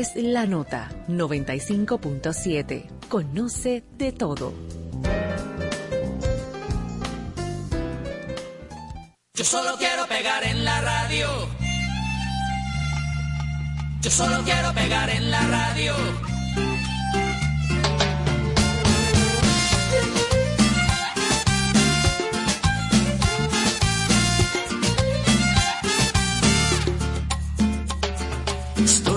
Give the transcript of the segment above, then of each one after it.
es La Nota 95.7. Conoce de todo. Yo solo quiero pegar en la radio. Yo solo quiero pegar en la radio.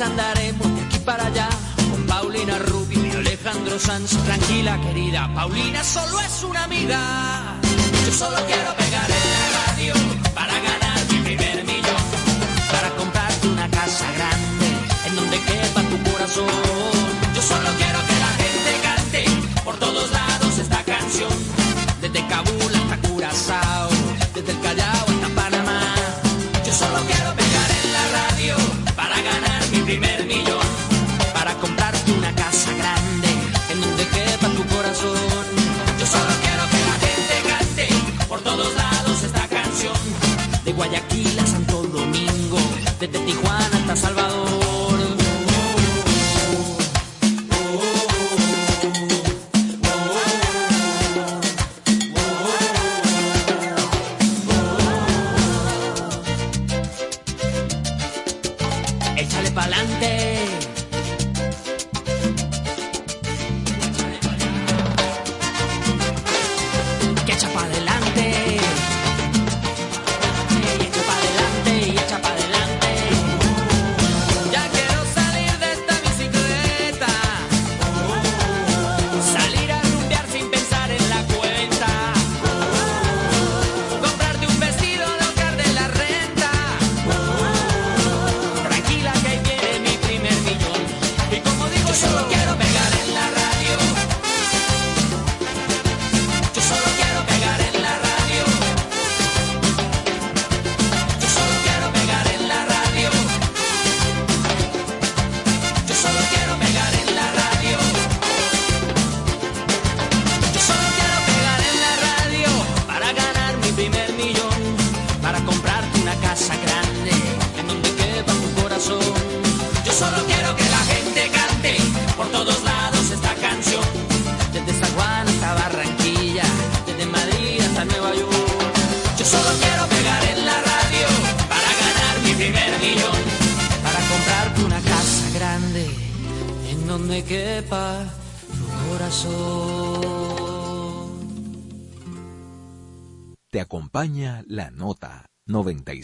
Andaremos de aquí para allá con Paulina Rubio y Alejandro Sanz. Tranquila, querida, Paulina solo es una amiga. Yo solo quiero pegar en la radio para ganar mi primer millón. Para comprarte una casa grande en donde quepa tu corazón. Yo solo quiero que la gente cante por todos lados.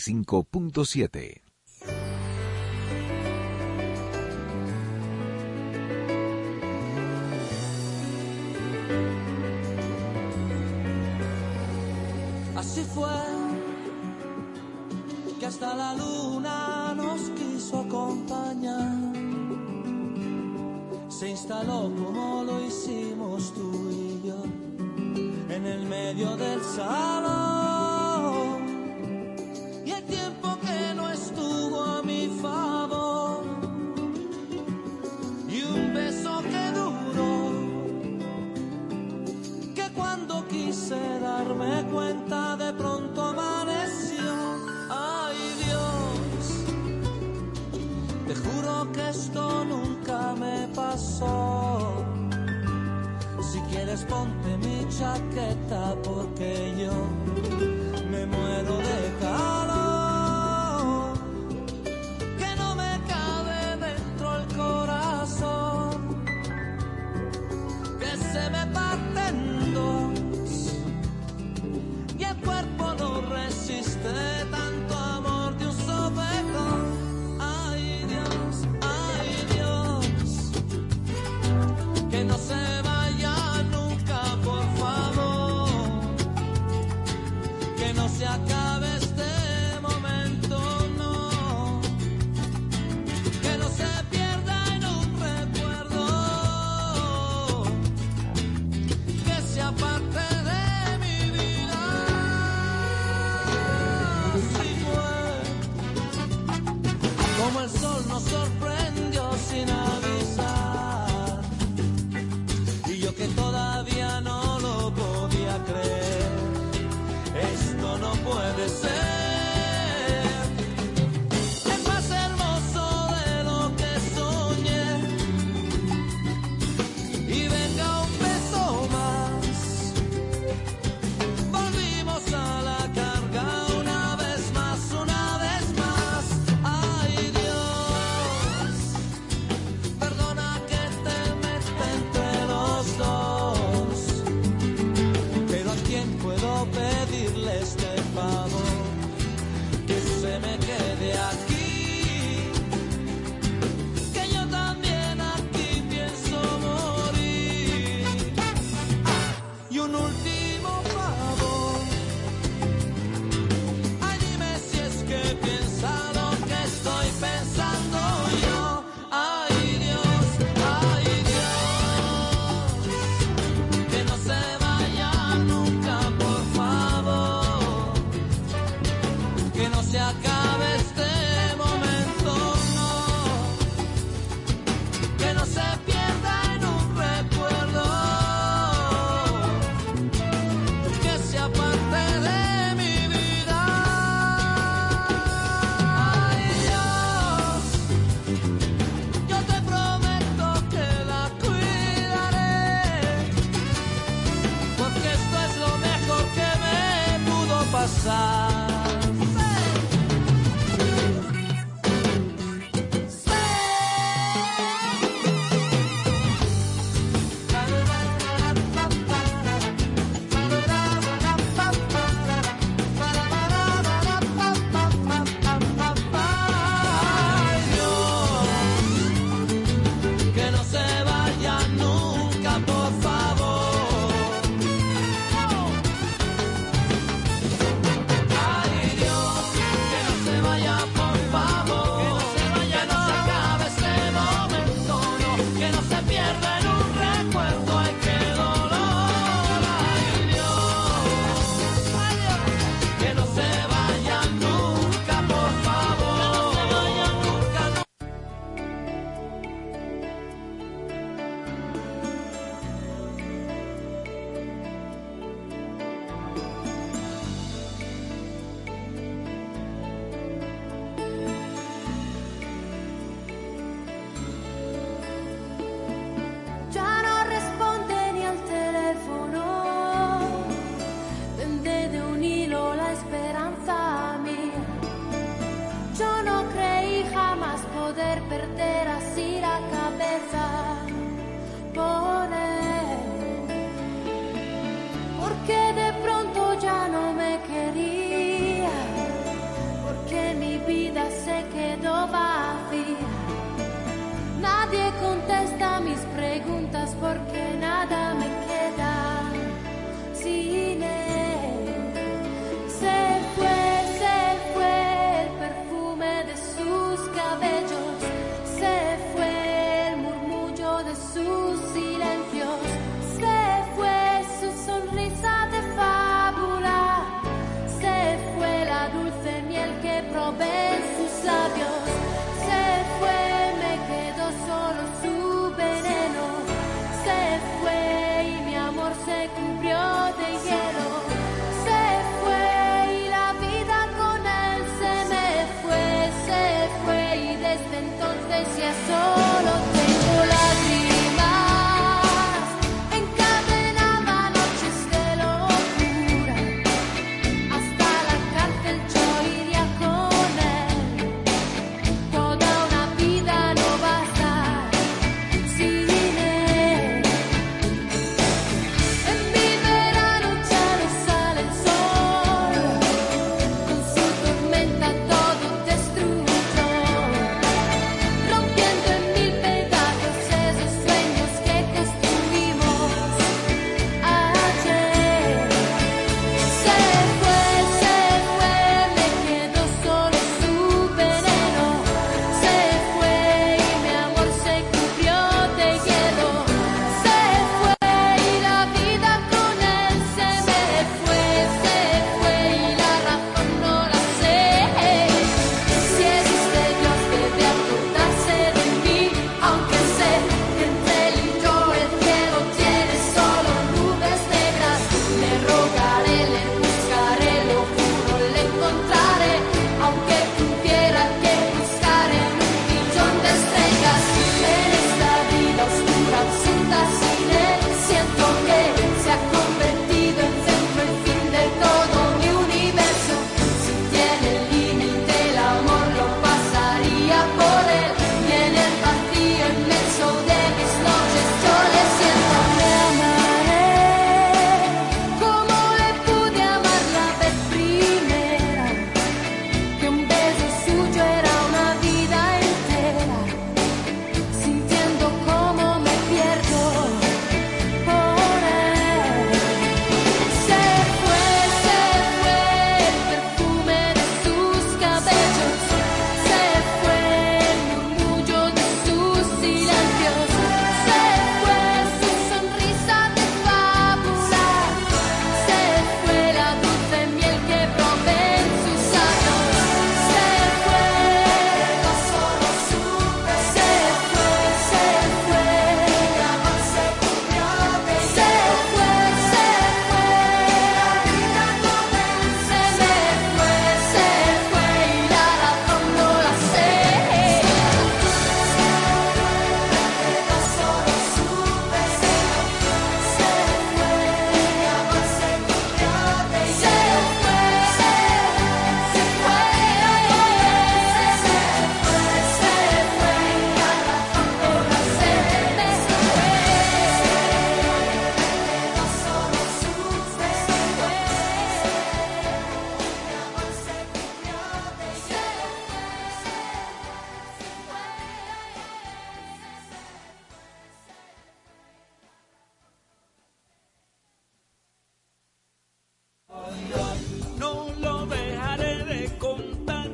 95.7.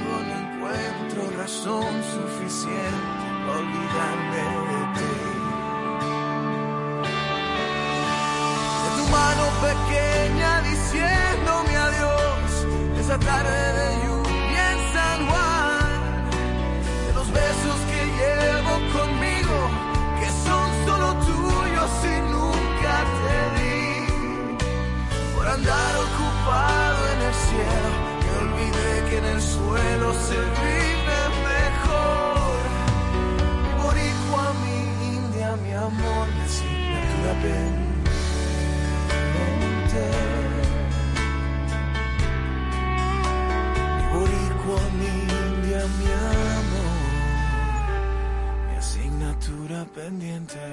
No encuentro razón suficiente para olvidarme de ti. De tu mano pequeña diciéndome adiós. Esa tarde de lluvia en San Juan. De los besos que llevo conmigo que son solo tuyos y nunca te di. Por andar ocupado en el cielo, suelo se vive mejor. Boricua, mi india, mi amor, mi asignatura pendiente. Boricua, mi india, mi amor mi asignatura pendiente.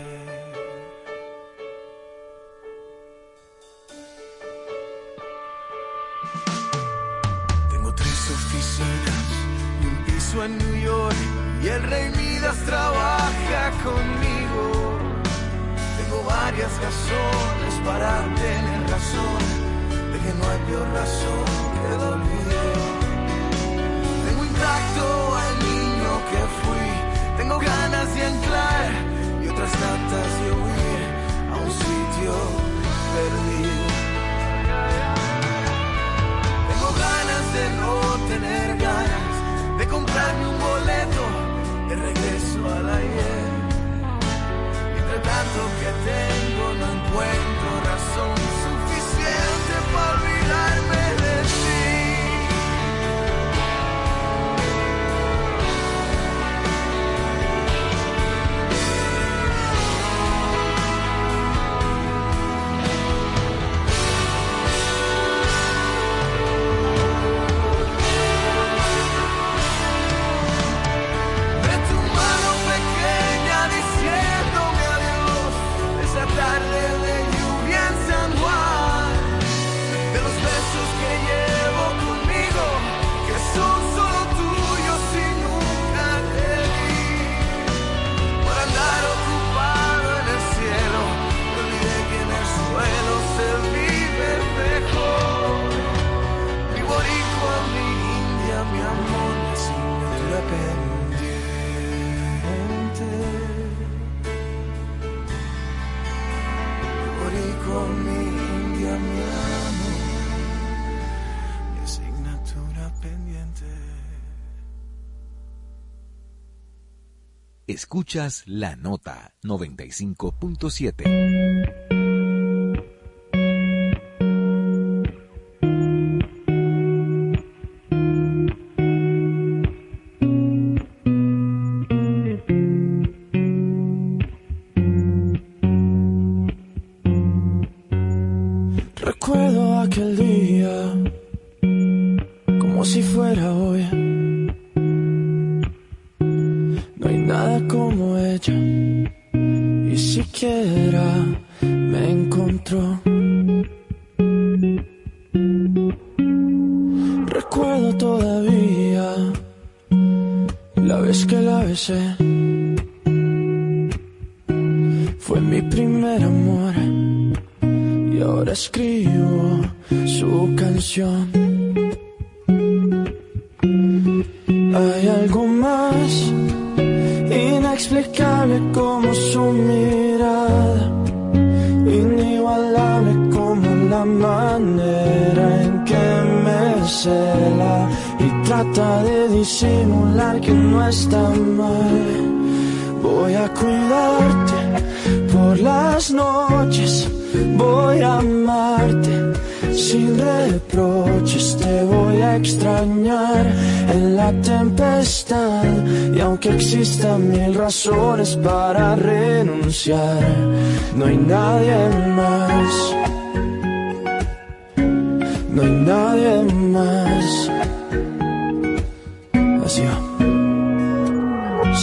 El rey Midas trabaja conmigo. Tengo varias razones para tener razón de que no hay peor razón que olvido. Tengo intacto al niño que fui. Tengo ganas de anclar y otras tantas de huir a un sitio perdido. Tengo ganas de no tener ganas de comprarme un boleto de regreso al ayer. Entre tanto que tengo no encuentro razón suficiente para olvidarme Escuchas la nota 95.7. por las noches, voy a amarte sin reproches, te voy a extrañar en la tempestad. Y aunque existan mil razones para renunciar, no hay nadie más. No hay nadie más. Así va.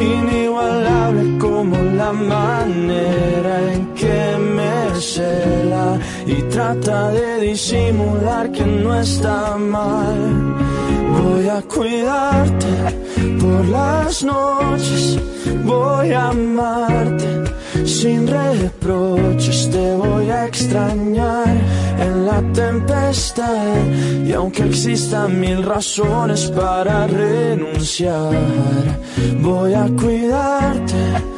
inigualable como la manera en que me cela y trata de disimular que no está mal. Voy a cuidarte por las noches, voy a amarte. Sin reproches, te voy a extrañar en la tempestad. Y aunque existan mil razones para renunciar, voy a cuidarte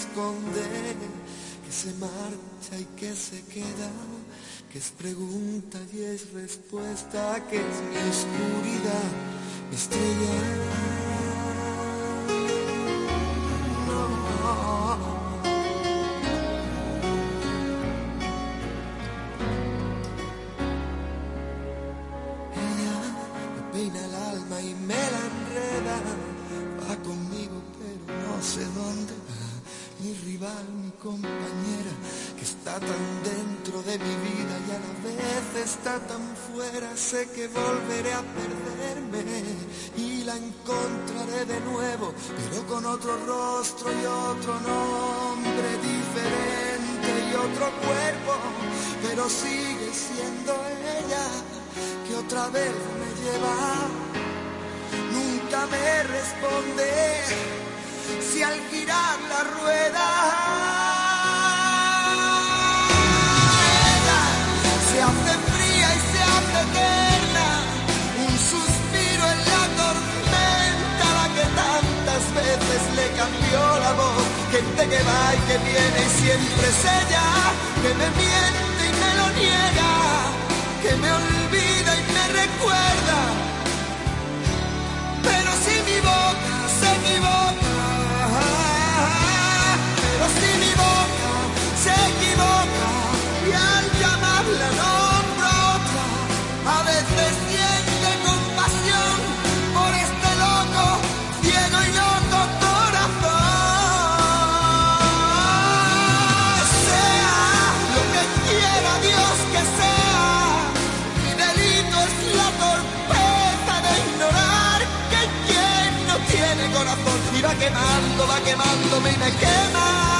Esconde, que se marcha y que se queda. Que es pregunta y es respuesta, que es mi oscuridad, mi estrella. Sé que volveré a perderme y la encontraré de nuevo, pero con otro rostro y otro nombre diferente y otro cuerpo. Pero sigue siendo ella que otra vez me lleva. Nunca me responde si al girar la rueda cambió la voz. Gente que va y que viene y siempre es ella, que me miente y me lo niega, que me olvida y me recuerda. Va quemando, va quemándome y me quema.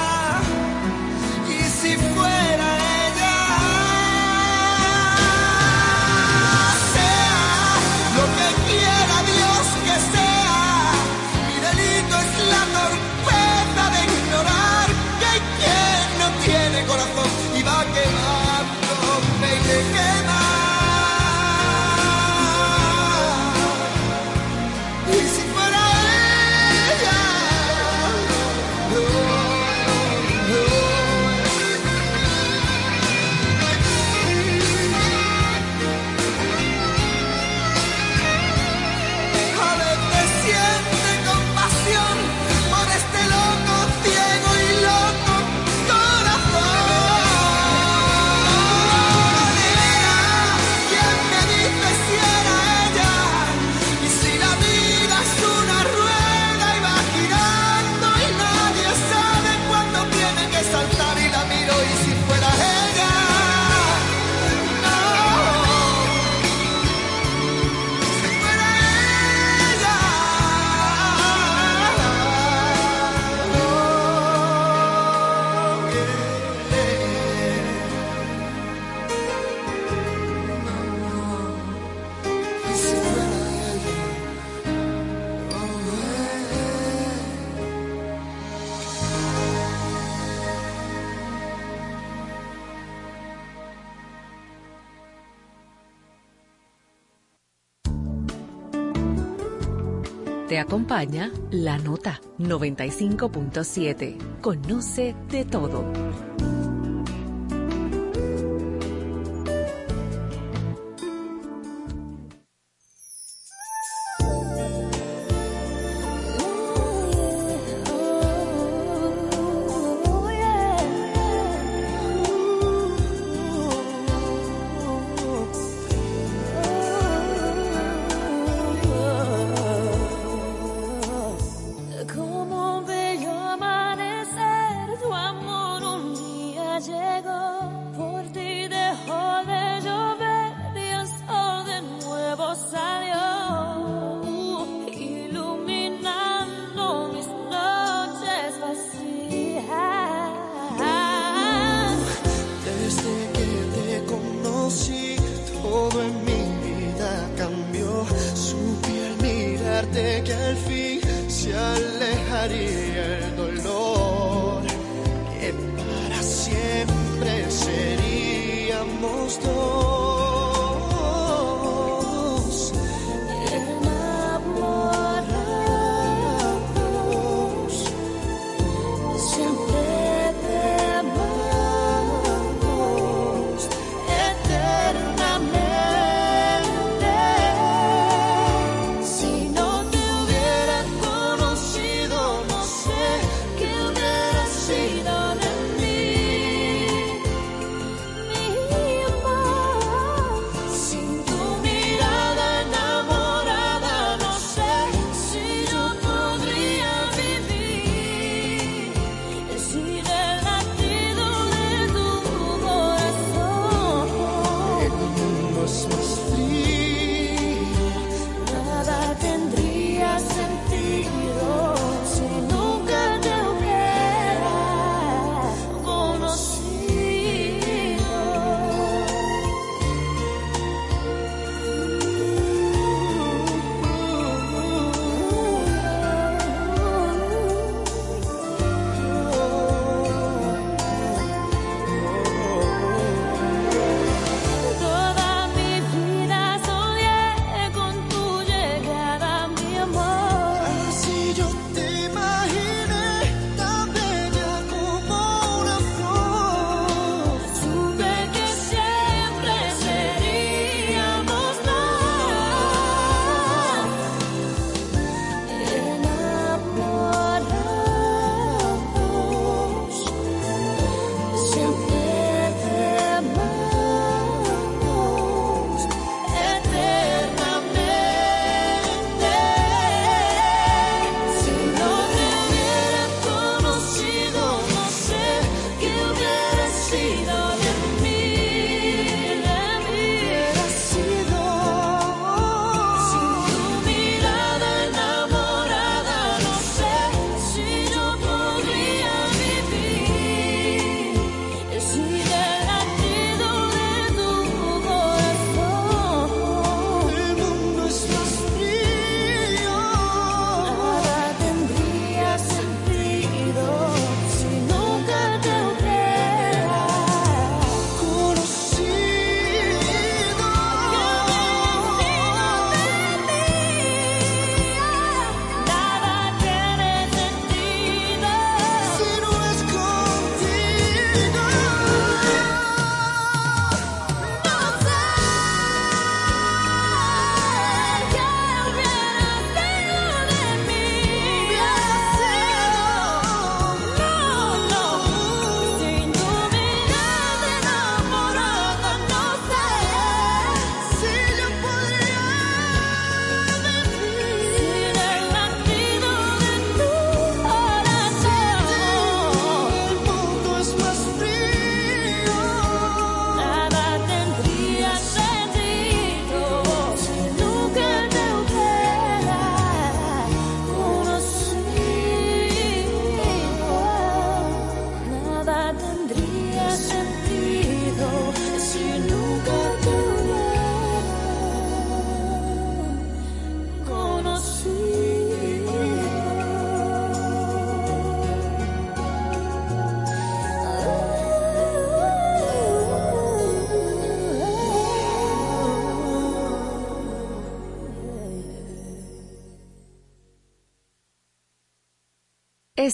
acompaña la nota 95.7. Conoce de todo.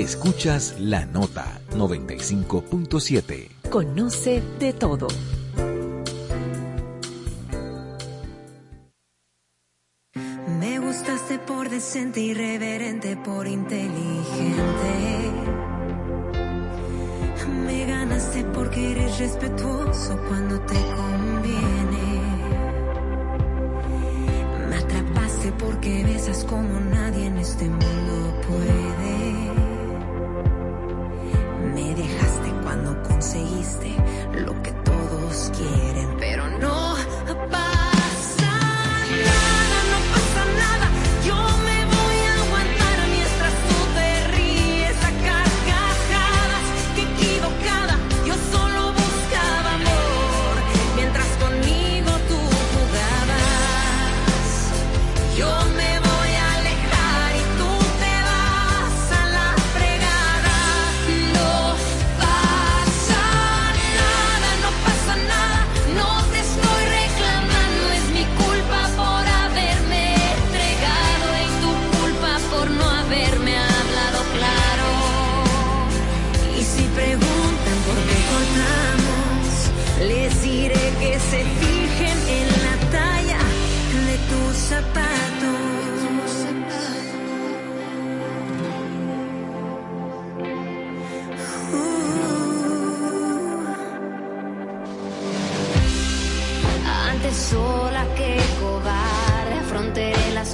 Escuchas la nota 95.7. Conoce de todo.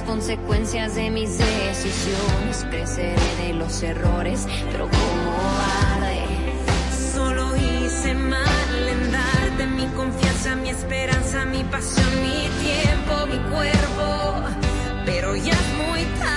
consecuencias de mis decisiones. Creceré de los errores, pero como arde. Solo hice mal en darte mi confianza, mi esperanza, mi pasión, mi tiempo, mi cuerpo. Pero ya es muy tarde.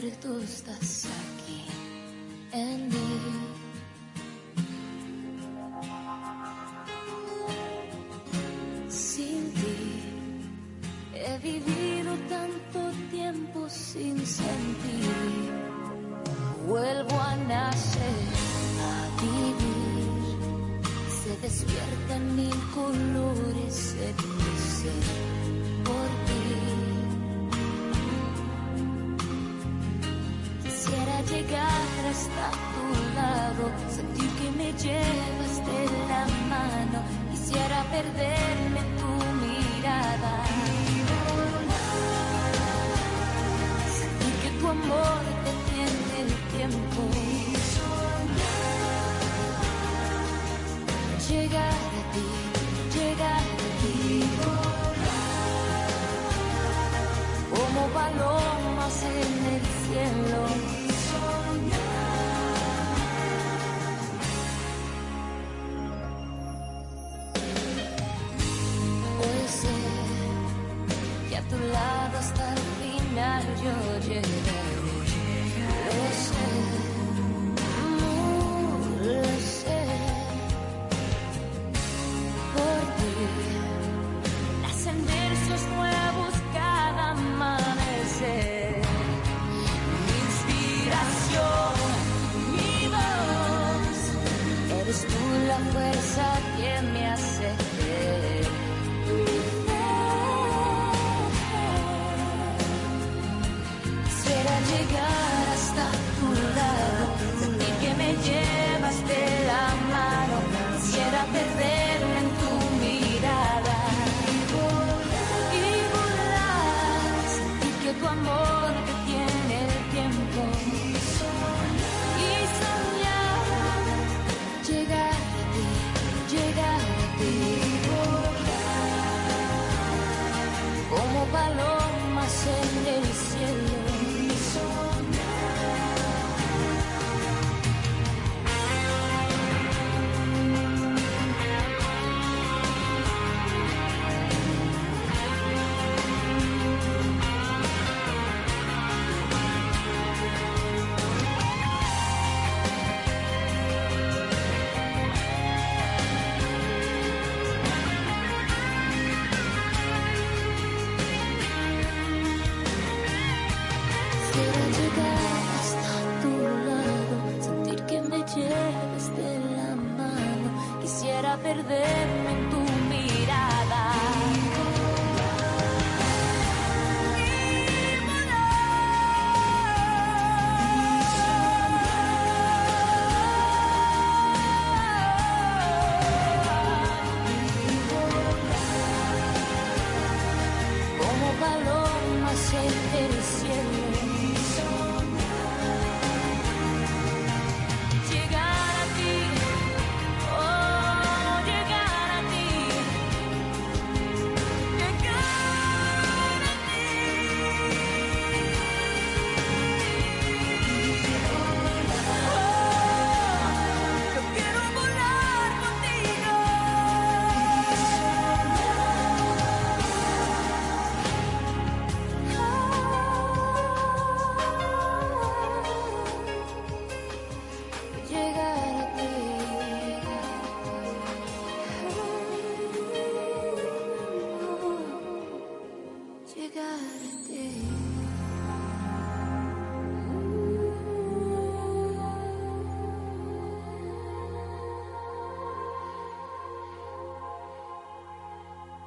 muerto estás aquí en mí.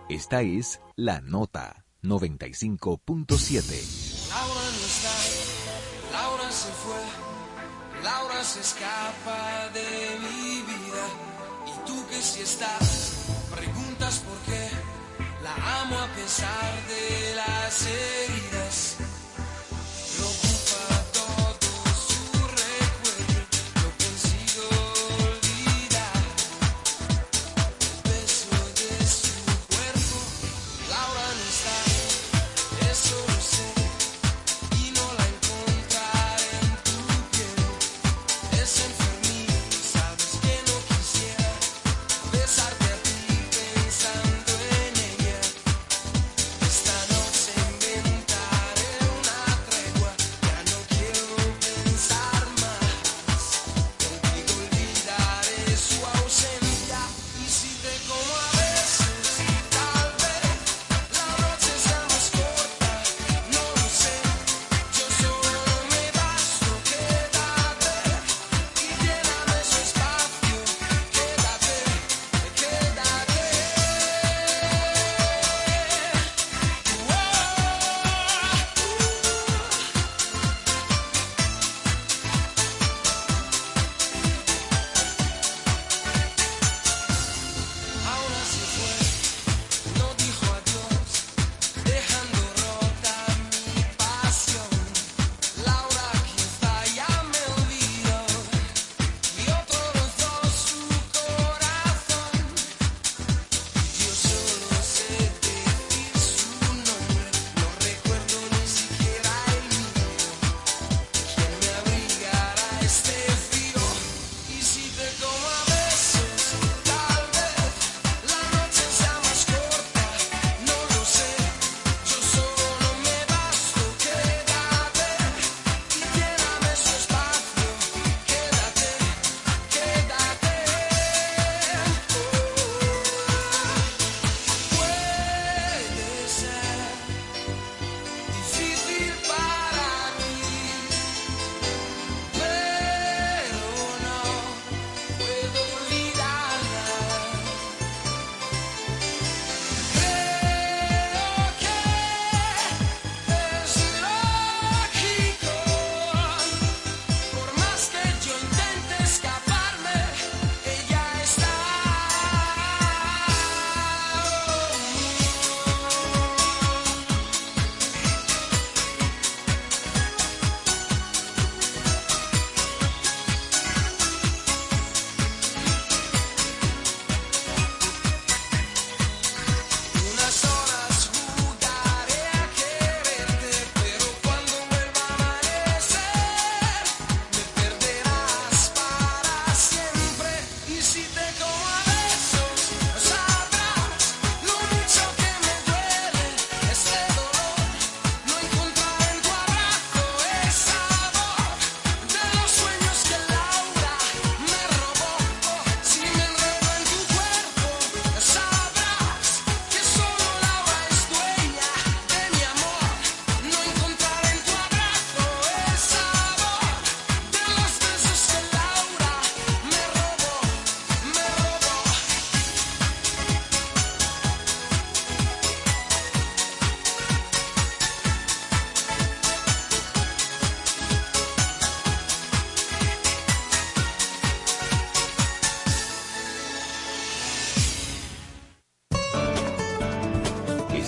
Esta es la nota 95.7. Laura no está, Laura se fue, Laura se escapa de mi vida. Y tú que si estás, preguntas por qué. Amo a pesar de las heridas.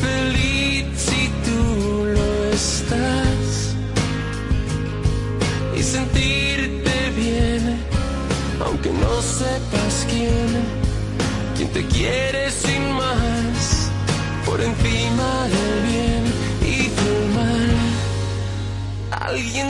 Feliz si tú lo estás y sentirte bien, aunque no sepas quién, quién te quiere sin más, por encima del bien y del mal. Alguien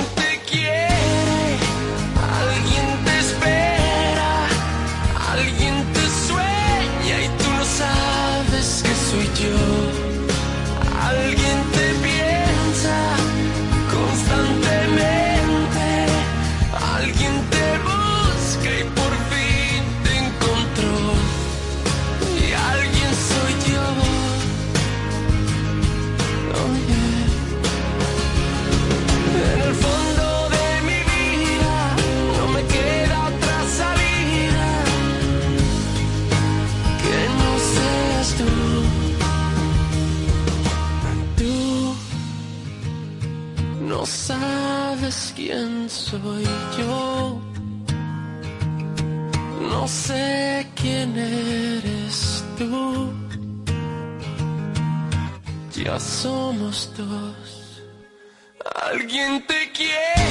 quién soy yo. No sé quién eres tú. Ya somos dos. Alguien te quiere,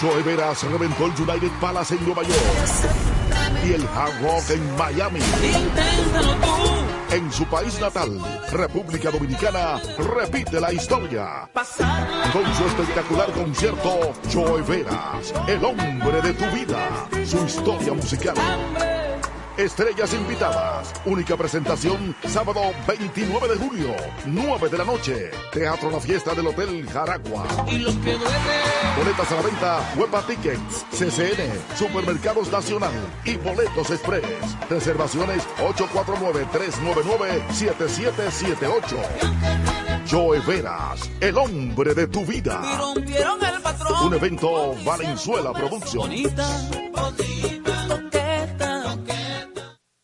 Joe Veras reventó el United Palace en Nueva York y el Hard Rock en Miami. En su país natal, República Dominicana, repite la historia. Con su espectacular concierto, Joe Veras, el hombre de tu vida, su historia musical. Estrellas invitadas. Única presentación sábado 29 de julio, 9 de la noche. Teatro La Fiesta del Hotel Jaragua. Boletas a la venta, Huepa Tickets, CCN, Supermercados Nacional y Boletos Express. Reservaciones 849-399-7778. Joe Veras, el hombre de tu vida. Un evento Valenzuela Productions.